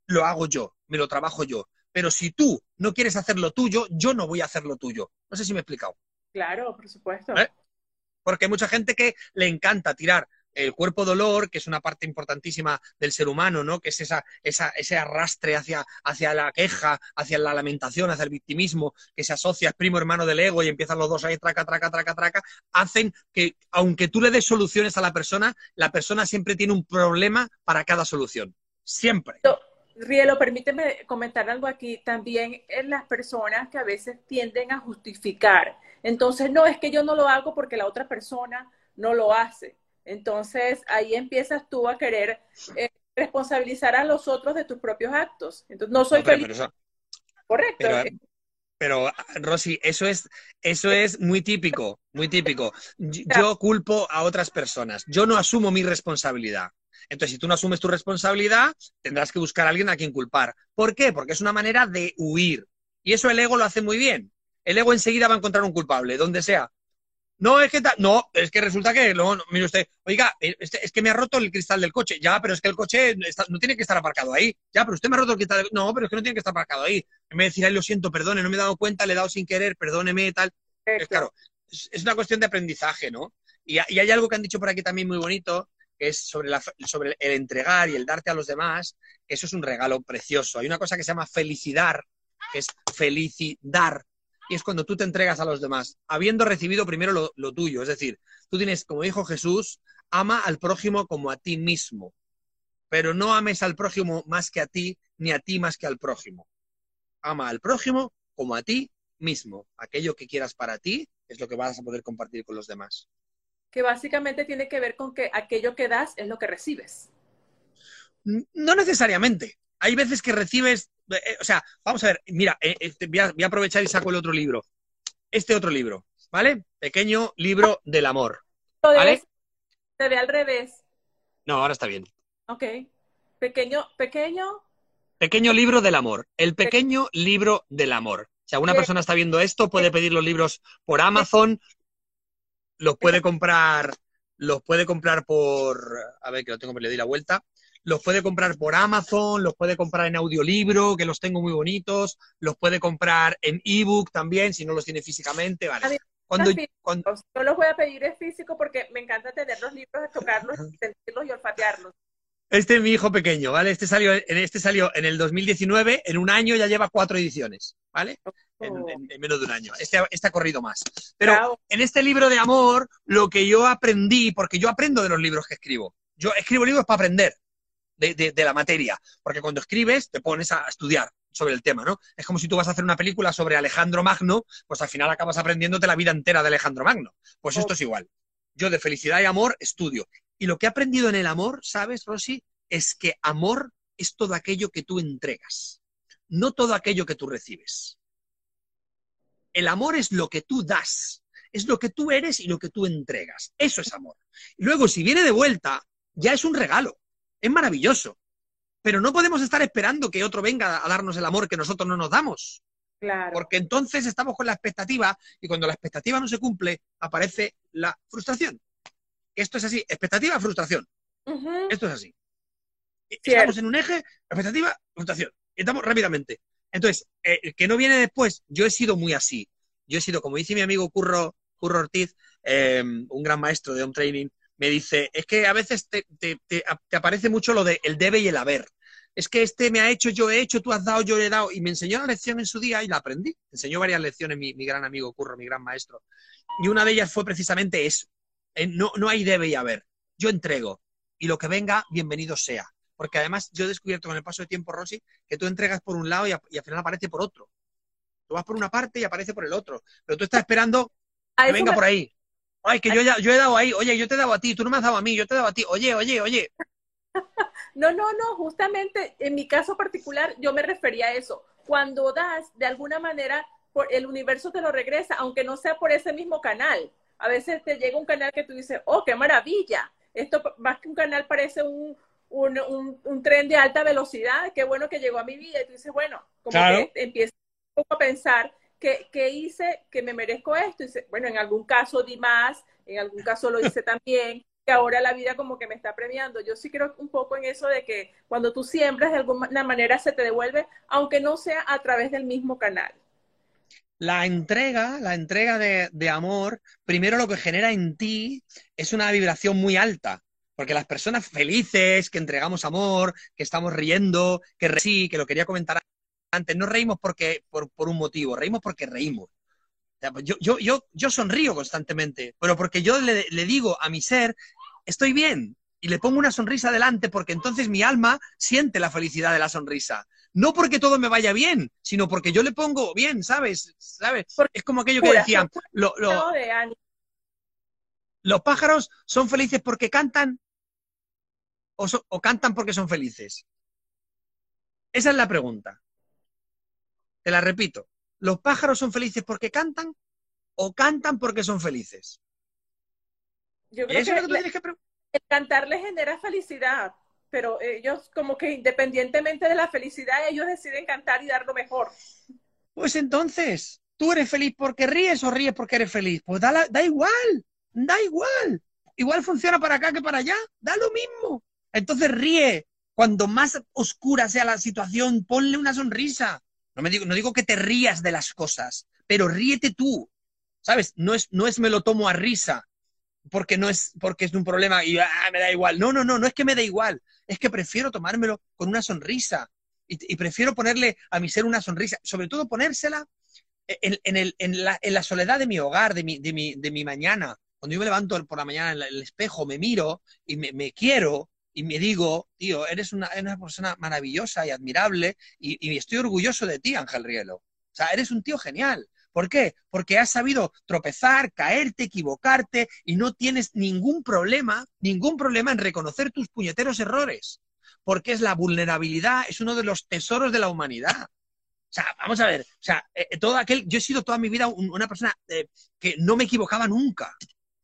lo hago yo, me lo trabajo yo Pero si tú no quieres hacer lo tuyo, yo no voy a hacer lo tuyo. No sé si me he explicado. Claro, por supuesto. ¿Eh? Porque hay mucha gente que le encanta tirar el cuerpo dolor, que es una parte importantísima del ser humano, ¿no? Que es esa, esa, ese arrastre hacia, hacia la queja, hacia la lamentación, hacia el victimismo, que se asocia, es primo hermano del ego y empiezan los dos ahí, traca, traca, traca, traca, hacen que, aunque tú le des soluciones a la persona, la persona siempre tiene un problema para cada solución. Siempre. Rielo, permíteme comentar algo aquí. También en las personas que a veces tienden a justificar. Entonces, no, es que yo no lo hago porque la otra persona no lo hace. Entonces, ahí empiezas tú a querer eh, responsabilizar a los otros de tus propios actos. Entonces, no soy feliz. Correcto. Pero, Rosy, eso es, eso es muy típico, muy típico. Yo culpo a otras personas. Yo no asumo mi responsabilidad. Entonces, si tú no asumes tu responsabilidad, tendrás que buscar a alguien a quien culpar. ¿Por qué? Porque es una manera de huir. Y eso el ego lo hace muy bien. El ego enseguida va a encontrar un culpable, donde sea. No, es que no, es que resulta que, no, mire usted, oiga, eh, este, es que me ha roto el cristal del coche. Ya, pero es que el coche no tiene que estar aparcado ahí. Ya, pero usted me ha roto el cristal del No, pero es que no tiene que estar aparcado ahí. En vez de decir, ay, lo siento, perdone, no me he dado cuenta, le he dado sin querer, perdóneme, tal. Es claro, es, una cuestión de aprendizaje, ¿no? Y, y, hay algo que han dicho por aquí también muy bonito, que es sobre, el entregar y el darte a los demás. Eso es un regalo precioso. Hay una cosa que se llama felicidad, que es felicidad y es cuando tú te entregas a los demás, habiendo recibido primero lo, tuyo. Es decir, tú tienes, como dijo Jesús, ama al prójimo como a ti mismo, pero no ames al prójimo más que a ti, ni a ti más que al prójimo. Ama al prójimo como a ti mismo. Aquello que quieras para ti es lo que vas a poder compartir con los demás. Que básicamente tiene que ver con que aquello que das es lo que recibes. No necesariamente. Hay veces que recibes eh, eh, o sea, vamos a ver, mira, eh, voy, a, aprovechar y saco el otro libro. Este otro libro, ¿vale? Pequeño libro del amor. ¿Vale? Se ve al revés. No, ahora está bien. Ok. Pequeño, pequeño. Pequeño libro del amor. El pequeño libro del amor. Si alguna persona está viendo esto, puede pedir los libros por Amazon, los puede comprar, los puede comprar por, a ver que lo tengo, me le di la vuelta, los puede comprar por Amazon, los puede comprar en audiolibro, que los tengo muy bonitos, los puede comprar en ebook también, si no los tiene físicamente, vale. Cuando, Yo los voy a pedir en físico porque me encanta tener los libros, tocarlos, sentirlos y olfatearlos. Este es mi hijo pequeño, ¿vale? Este salió, en este salió en el 2019, en un año ya lleva cuatro ediciones, ¿vale? En, oh. menos de un año. Este, este, ha corrido más. Pero en este libro de amor, lo que yo aprendí, porque yo aprendo de los libros que escribo. Yo escribo libros para aprender de, la materia, porque cuando escribes te pones a estudiar sobre el tema, ¿no? Es como si tú vas a hacer una película sobre Alejandro Magno, pues al final acabas aprendiéndote la vida entera de Alejandro Magno. Pues esto es igual. Yo de felicidad y amor estudio. Y lo que he aprendido en el amor, ¿sabes, Rosy? Es que amor es todo aquello que tú entregas, no todo aquello que tú recibes. El amor es lo que tú das, es lo que tú eres y lo que tú entregas. Eso es amor. Luego, si viene de vuelta, ya es un regalo es maravilloso. Pero no podemos estar esperando que otro venga a darnos el amor que nosotros no nos damos. Claro. Porque entonces estamos con la expectativa y cuando la expectativa no se cumple, aparece la frustración. Esto es así, expectativa, frustración. Esto es así. Estamos en un eje, expectativa, frustración. Estamos rápidamente. Entonces, eh, el que no viene después, yo he sido muy así. Yo he sido, como dice mi amigo Curro, Curro Ortiz, eh, un gran maestro de home training, me dice, es que a veces te, aparece mucho lo de el debe y el haber. Es que este me ha hecho, yo he hecho, tú has dado, yo he dado. Y me enseñó la lección en su día y la aprendí. Me enseñó varias lecciones mi, gran amigo Curro, mi gran maestro. Y una de ellas fue precisamente eso. No, no hay debe y haber. Yo entrego. Y lo que venga, bienvenido sea. Porque además yo he descubierto con el paso de tiempo, Rosy, que tú entregas por un lado y, al final aparece por otro. Tú vas por una parte y aparece por el otro. Pero tú estás esperando que venga por ahí. Ay, que yo, ya, yo he dado ahí, oye, yo te he dado a ti, tú no me has dado a mí, yo te he dado a ti, oye, oye, oye. No, no, no, justamente en mi caso particular yo me refería a eso. Cuando das, de alguna manera, por, el universo te lo regresa, aunque no sea por ese mismo canal. A veces te llega un canal que tú dices, oh, qué maravilla. Esto más que un canal parece un, un, un, tren de alta velocidad, qué bueno que llegó a mi vida. Y tú dices, bueno, como que empiezas un poco a pensar ¿qué, hice que me merezco esto? Y bueno, en algún caso di más, en algún caso lo hice también, que ahora la vida como que me está premiando. Yo sí creo un poco en eso de que cuando tú siembras de alguna manera se te devuelve, aunque no sea a través del mismo canal. La entrega, la entrega de, de amor, primero lo que genera en ti es una vibración muy alta. Porque las personas felices, que entregamos amor, que estamos riendo, que sí, que lo quería comentar antes, no reímos porque, por, por un motivo, reímos porque reímos. Pues yo, yo, yo, yo sonrío constantemente, pero porque yo le, le digo a mi ser, estoy bien, y le pongo una sonrisa delante porque entonces mi alma siente la felicidad de la sonrisa. No porque todo me vaya bien, sino porque yo le pongo bien, ¿sabes? ¿Sabes? Es como aquello que decían, lo, lo, los pájaros son felices porque cantan o, o cantan porque son felices. Esa es la pregunta. Te la repito. ¿Los pájaros son felices porque cantan o cantan porque son felices? Yo creo que, el cantar les genera felicidad, pero ellos como que independientemente de la felicidad, ellos deciden cantar y dar lo mejor. Pues entonces, ¿tú eres feliz porque ríes o ríes porque eres feliz? Pues da, da igual, da igual. Igual funciona para acá que para allá, da lo mismo. Entonces ríe. Cuando más oscura sea la situación, ponle una sonrisa. No, me digo, no digo que te rías de las cosas, pero ríete tú. ¿Sabes? No es, no es me lo tomo a risa, porque no es, porque es un problema y ah, me da igual. No, no, no, no es que me da igual. Es que prefiero tomármelo con una sonrisa. Y, prefiero ponerle a mi ser una sonrisa, sobre todo ponérsela en, la, soledad de mi hogar, de mi, mañana. Cuando yo me levanto por la mañana en el espejo, me miro y me quiero y me digo, tío, eres una, una persona maravillosa y admirable y, estoy orgulloso de ti, Ángel Rielo. O sea, eres un tío genial. ¿Por qué? Porque has sabido tropezar, caerte, equivocarte y no tienes ningún problema, ningún problema en reconocer tus puñeteros errores. Porque es la vulnerabilidad, es uno de los tesoros de la humanidad. O sea, vamos a ver, o sea, eh, eh, todo aquel, yo he sido toda mi vida una persona eh, que no me equivocaba nunca.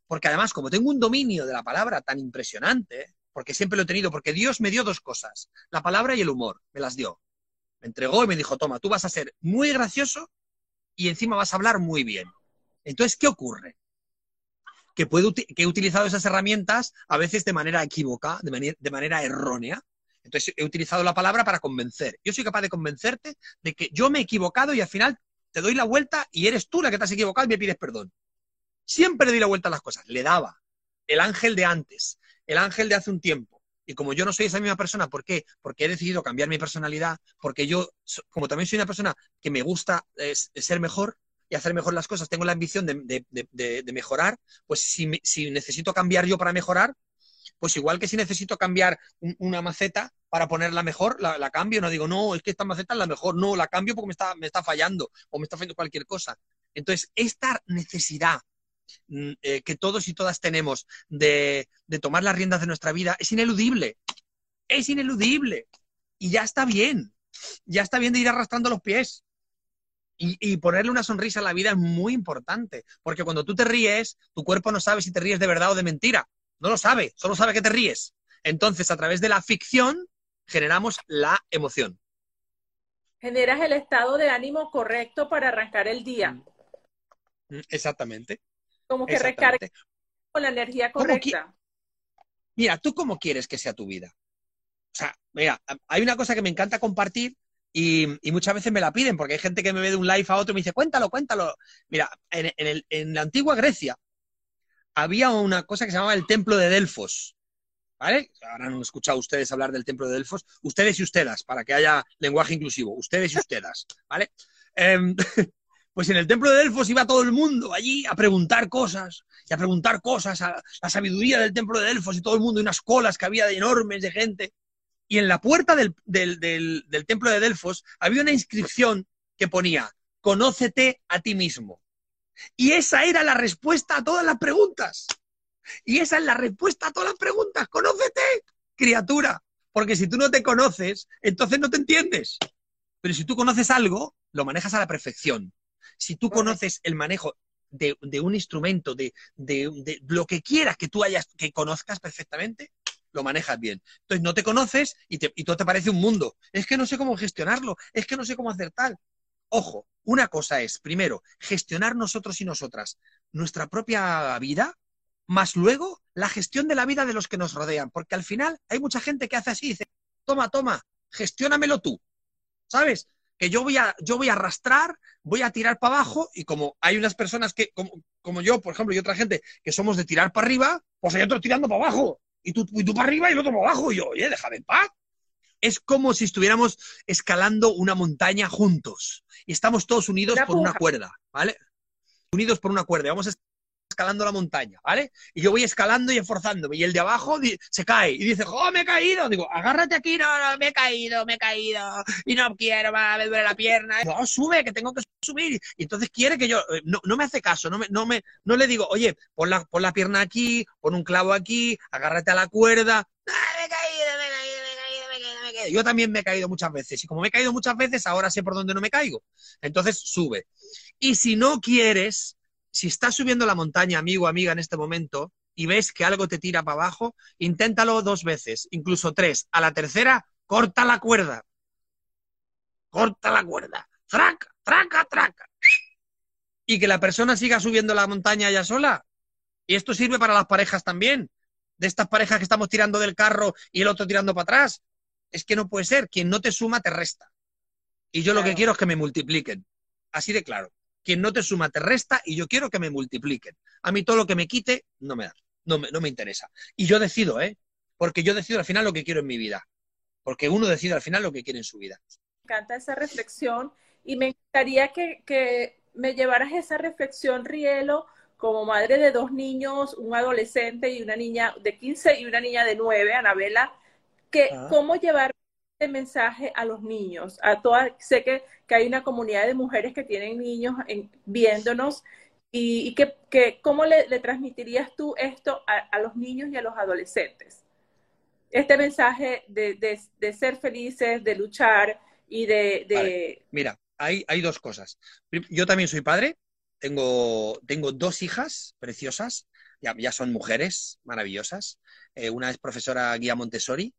Porque además, como tengo un dominio de la palabra tan impresionante, porque siempre lo he tenido, porque Dios me dio dos cosas, la palabra y el humor, me las dio. Me entregó y me dijo, toma, tú vas a ser muy gracioso y encima vas a hablar muy bien. Entonces, ¿qué ocurre? Que, he utilizado esas herramientas a veces de manera equívoca, de, de manera errónea. Entonces, he utilizado la palabra para convencer. Yo soy capaz de convencerte de que yo me he equivocado y al final te doy la vuelta y eres tú la que te has equivocado y me pides perdón. Siempre le doy la vuelta a las cosas. Le daba. El ángel de antes el ángel de hace un tiempo. Y como yo no soy esa misma persona, ¿por qué? Porque he decidido cambiar mi personalidad, porque yo, como también soy una persona que me gusta ser mejor y hacer mejor las cosas, tengo la ambición de, mejorar, pues si, necesito cambiar yo para mejorar, pues igual que si necesito cambiar una maceta para ponerla mejor, la, cambio, no digo, no, es que esta maceta es la mejor, no, la cambio porque me está, me está fallando o me está fallando cualquier cosa. Entonces, esta necesidad eh, que todos y todas tenemos de, tomar las riendas de nuestra vida es ineludible. Es ineludible. Y ya está bien. Ya está bien de ir arrastrando los pies. Y, ponerle una sonrisa a la vida es muy importante. Porque cuando tú te ríes, tu cuerpo no sabe si te ríes de verdad o de mentira. No lo sabe, solo sabe que te ríes. Entonces, a través de la ficción, generamos la emoción. Generas el estado de ánimo correcto para arrancar el día. Mm, exactamente. Como que recarga con la energía correcta. Mira, ¿tú cómo quieres que sea tu vida? O sea, mira, hay una cosa que me encanta compartir y, muchas veces me la piden porque hay gente que me ve de un live a otro y me dice, cuéntalo, cuéntalo. Mira, en, la antigua Grecia había una cosa que se llamaba el templo de Delfos. ¿Vale? Ahora han escuchado ustedes hablar del templo de Delfos. Ustedes y ustedes, para que haya lenguaje inclusivo. Ustedes y ustedes, ¿vale? Em, pues en el templo de Delfos iba todo el mundo allí a preguntar cosas, y a preguntar cosas, a la sabiduría del templo de Delfos y todo el mundo, y unas colas que había de enormes de gente. Y en la puerta del, del templo de Delfos había una inscripción que ponía, conócete a ti mismo. Y esa era la respuesta a todas las preguntas. Y esa es la respuesta a todas las preguntas. Conócete, criatura. Porque si tú no te conoces, entonces no te entiendes. Pero si tú conoces algo, lo manejas a la perfección. Si tú conoces el manejo de, un instrumento, de, lo que quieras que tú hayas, que conozcas perfectamente, lo manejas bien. Entonces no te conoces y, y todo te parece un mundo. Es que no sé cómo gestionarlo, es que no sé cómo hacer tal. Ojo, una cosa es, primero, gestionar nosotros y nosotras nuestra propia vida, más luego la gestión de la vida de los que nos rodean, porque al final hay mucha gente que hace así, dice, toma, toma, gestiónamelo tú, ¿sabes? Que yo voy a, yo voy a arrastrar, voy a tirar para abajo y como hay unas personas que, como, como yo, por ejemplo, y otra gente que somos de tirar para arriba, pues hay otros tirando para abajo. Y tú, y tú para arriba y el otro para abajo. Y yo, oye, déjame en paz. Es como si estuviéramos escalando una montaña juntos. Y estamos todos unidos por una cuerda, ¿vale? Unidos por una cuerda. Vamos a escalando la montaña, ¿vale? Y yo voy escalando y esforzándome. Y el de abajo se cae y dice, ¡oh, me he caído! Digo, agárrate aquí, no, no, me he caído, me he caído. Y no quiero, me duele la pierna. No, sube, que tengo que subir. Y entonces quiere que yo, eh, no, no me hace caso, no, me, no, me, no le digo, oye, pon la, pon la pierna aquí, pon un clavo aquí, agárrate a la cuerda. ¡Ah, me he caído, me he caído! Yo también me he caído muchas veces. Y como me he caído muchas veces, ahora sé por dónde no me caigo. Entonces sube. Y si no quieres, si estás subiendo la montaña, amigo o amiga, en este momento, y ves que algo te tira para abajo, inténtalo dos veces, incluso tres. A la tercera, corta la cuerda. Corta la cuerda. Traca, traca, traca. Y que la persona siga subiendo la montaña ya sola. Y esto sirve para las parejas también. De estas parejas que estamos tirando del carro y el otro tirando para atrás. Es que no puede ser. Quien no te suma, te resta. Y yo lo que quiero es que me multipliquen. Así de claro. Quien no te suma te resta y yo quiero que me multipliquen. A mí todo lo que me quite no me da, no me, no me interesa. Y yo decido, ¿eh? Porque yo decido al final lo que quiero en mi vida. Porque uno decide al final lo que quiere en su vida. Me encanta esa reflexión y me encantaría que, que me llevaras esa reflexión, Rielo, como madre de dos niños, un adolescente y una niña de 15 y una niña de 9, Anabela, que ah. cómo llevar mensaje a los niños, a todas, sé que, que, hay una comunidad de mujeres que tienen niños viéndonos y, que, que, cómo le, transmitirías tú esto a, los niños y a los adolescentes. Este mensaje de, de, de ser felices, de luchar y de... Mira, hay, hay dos cosas. Yo también soy padre, tengo, tengo dos hijas preciosas, ya, ya son mujeres maravillosas. Eh, una es profesora guía Montessori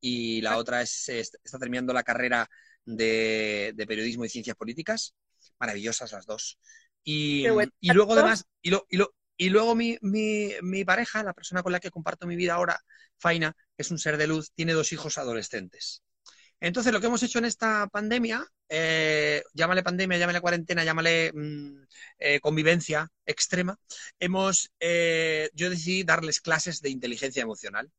y la otra es, está terminando la carrera de, periodismo y ciencias políticas. Maravillosas las dos. Y, y luego además, y, lo, y, lo, y luego mi, mi, mi, pareja, la persona con la que comparto mi vida ahora, Faina, que es un ser de luz, tiene dos hijos adolescentes. Entonces, lo que hemos hecho en esta pandemia, eh, llámale pandemia, llámale cuarentena, llámale mmm, eh, convivencia extrema, hemos, eh, yo decidí darles clases de inteligencia emocional.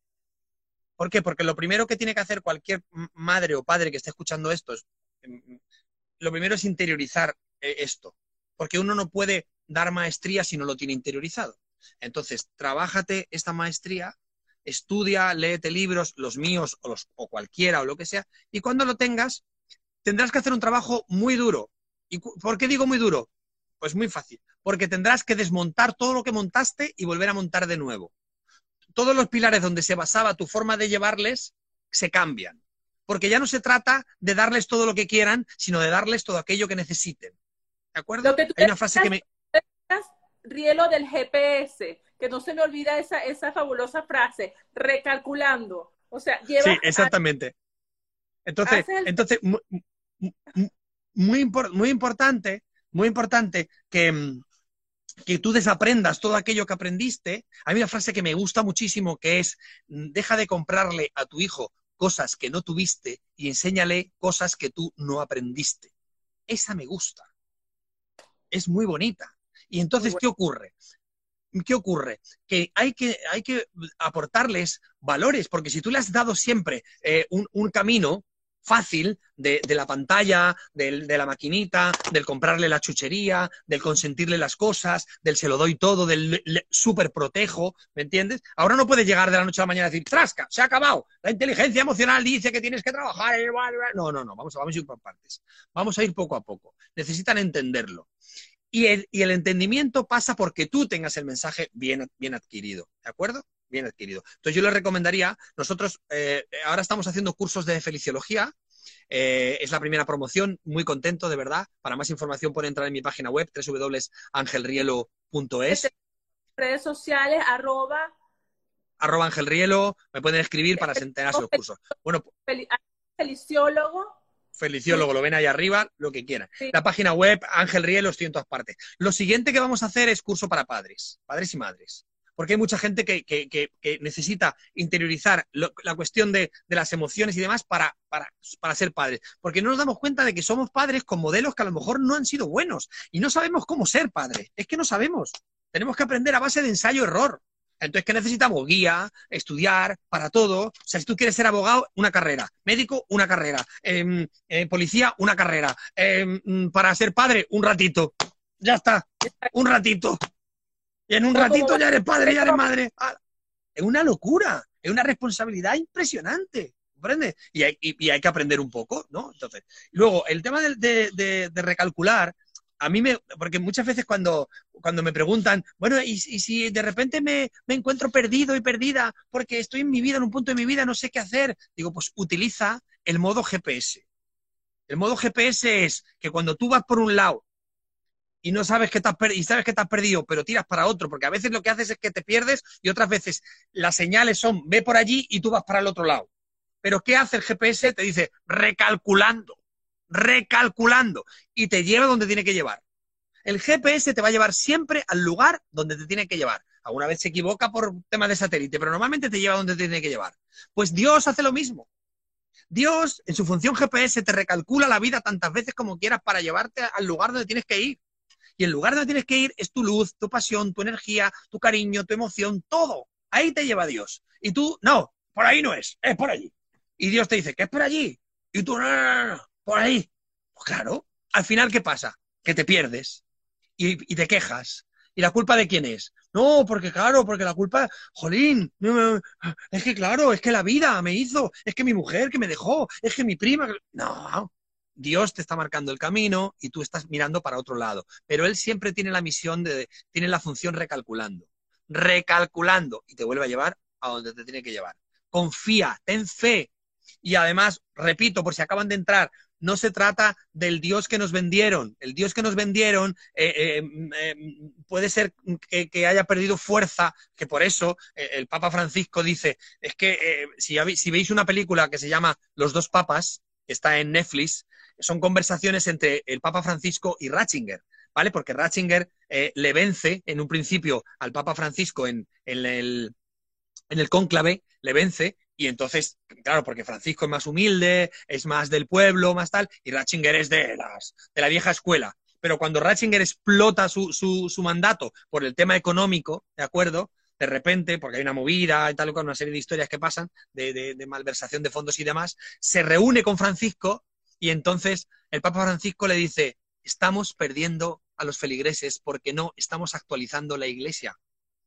¿Por qué? Porque lo primero que tiene que hacer cualquier madre o padre que esté escuchando esto es, mm, lo primero es interiorizar eh, esto, porque uno no puede dar maestría si no lo tiene interiorizado. Entonces, trabájate esta maestría, estudia, léete libros, los míos o, los, o cualquiera o lo que sea, y cuando lo tengas, tendrás que hacer un trabajo muy duro. ¿Y por qué digo muy duro? Pues muy fácil, porque tendrás que desmontar todo lo que montaste y volver a montar de nuevo todos los pilares donde se basaba tu forma de llevarles se cambian. Porque ya no se trata de darles todo lo que quieran, sino de darles todo aquello que necesiten. ¿De acuerdo? Hay una frase que me... Rielo del GPS, que no se me olvida esa, esa fabulosa frase, recalculando. O sea, lleva Sí, exactamente. Entonces, el... entonces muy, muy, muy importante, muy importante que, mm, que tú desaprendas todo aquello que aprendiste. Hay una frase que me gusta muchísimo que es, deja de comprarle a tu hijo cosas que no tuviste y enséñale cosas que tú no aprendiste. Esa me gusta. Es muy bonita. Y entonces, ¿qué ocurre? ¿Qué ocurre? Que hay que, hay que aportarles valores, porque si tú le has dado siempre eh, un, un camino, fácil de, la pantalla, del, de la maquinita, del comprarle la chuchería, del consentirle las cosas, del se lo doy todo, del súper protejo, ¿me entiendes? Ahora no puedes llegar de la noche a la mañana y decir, trasca, se ha acabado, la inteligencia emocional dice que tienes que trabajar. No, no, no, vamos, a ir por partes, vamos a ir poco a poco, necesitan entenderlo. Y el, y el entendimiento pasa porque tú tengas el mensaje bien adquirido, ¿de acuerdo? Bien adquirido. Entonces yo les recomendaría, nosotros eh, ahora estamos haciendo cursos de feliciología, eh, es la primera promoción, muy contento, de verdad. Para más información pueden entrar en mi página web, www.angelrielo.es. Redes sociales, arroba. Arroba angelrielo, me pueden escribir para enterarse los cursos. Bueno, feliciólogo. Feliciólogo, lo ven ahí arriba, lo que quieran. Sí. La página web, Ángel Rielo, estoy en todas partes. Lo siguiente que vamos a hacer es curso para padres, padres y madres porque hay mucha gente que, necesita interiorizar la cuestión de, las emociones y demás para, para, ser padres. Porque no nos damos cuenta de que somos padres con modelos que a lo mejor no han sido buenos y no sabemos cómo ser padres. Es que no sabemos. Tenemos que aprender a base de ensayo-error. Entonces, ¿qué necesitamos? Guía, estudiar, para todo. O sea, si tú quieres ser abogado, una carrera. Médico, una carrera. Em, eh, policía, una carrera. Em, para ser padre, un ratito. Ya está. Un ratito. Y en un ratito ya eres padre, ya eres madre. Ah, es una locura. Es una responsabilidad impresionante. ¿Comprendes? Y hay, hay que aprender un poco, ¿no? Entonces, luego, el tema de recalcular, a mí me, porque muchas veces cuando, cuando me preguntan, bueno, ¿y, si de repente me, encuentro perdido y perdida porque estoy en mi vida, en un punto de mi vida, no sé qué hacer? Digo, pues utiliza el modo GPS. El modo GPS es que cuando tú vas por un lado y no sabes que te has y sabes que te has perdido, pero tiras para otro, porque a veces lo que haces es que te pierdes y otras veces las señales son ve por allí y tú vas para el otro lado. Pero ¿qué hace el GPS? Te dice recalculando recalculando y te lleva donde tiene que llevar. El GPS te va a llevar siempre al lugar donde te tiene que llevar. Alguna vez se equivoca por temas de satélite, pero normalmente te lleva donde te tiene que llevar. Pues Dios hace lo mismo. Dios, en su función GPS, te recalcula la vida tantas veces como quieras para llevarte al lugar donde tienes que ir. Y el lugar donde tienes que ir es tu luz, tu pasión, tu energía, tu cariño, tu emoción, todo. Ahí te lleva Dios. Y tú, no, por ahí no es, es por allí. Y Dios te dice, ¿qué es por allí? Y tú, no, no, no, por ahí. Pues claro, al final, ¿qué pasa? Que te pierdes y, te quejas. ¿Y la culpa de quién es? No, porque claro, porque la culpa, jolín, es que claro, es que la vida me hizo, es que mi mujer que me dejó, es que mi prima. No, Dios te está marcando el camino y tú estás mirando para otro lado. Pero Él siempre tiene la misión de, tiene la función recalculando. Recalculando y te vuelve a llevar a donde te tiene que llevar. Confía, ten fe. Y además, repito, por si acaban de entrar, no se trata del Dios que nos vendieron. El Dios que nos vendieron eh, eh, mm, eh, puede ser que, haya perdido fuerza, que por eso el Papa Francisco dice, es que si, si, veis una película que se llama Los dos papas, que está en Netflix, son conversaciones entre el Papa Francisco y Ratzinger. ¿Vale? Porque Ratzinger le vence en un principio al Papa Francisco en, en el, en el cónclave, le vence y entonces, claro, porque Francisco es más humilde, es más del pueblo, más tal, y Ratzinger es de, las, de la vieja escuela. Pero cuando Ratzinger explota su, su, mandato por el tema económico, ¿de acuerdo? de repente, porque hay una movida y tal, una serie de historias que pasan, de, malversación de fondos y demás, se reúne con Francisco y entonces el Papa Francisco le dice, estamos perdiendo a los feligreses porque no estamos actualizando la iglesia,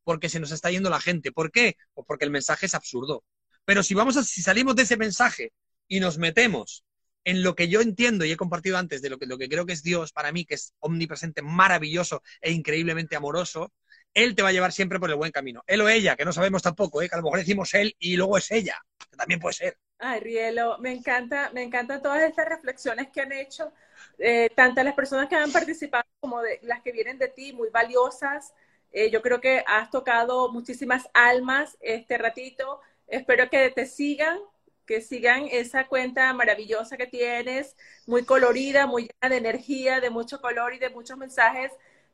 porque se nos está yendo la gente. ¿Por qué? Pues porque el mensaje es absurdo. Pero si vamos a, si salimos de ese mensaje y nos metemos en lo que yo entiendo y he compartido antes de lo que, lo que creo que es Dios para mí, que es omnipresente, maravilloso e increíblemente amoroso, Él te va a llevar siempre por el buen camino. Él o ella, que no sabemos tampoco, ¿eh? que a lo mejor decimos Él y luego es ella, que también puede ser. Ay, Rielo, me encanta, me encantan todas estas reflexiones que han hecho, eh, tanto las personas que han participado como de, las que vienen de ti, muy valiosas. Eh, yo creo que has tocado muchísimas almas este ratito. Espero que te sigan, que sigan esa cuenta maravillosa que tienes, muy colorida, muy llena de energía, de mucho color y de muchos mensajes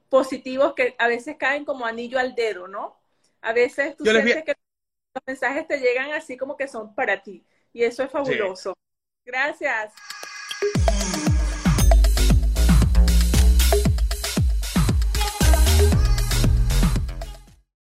positivos que a veces caen como anillo al dedo, ¿no? A veces tú sientes que los mensajes te llegan así como que son para ti y eso es fabuloso. Gracias.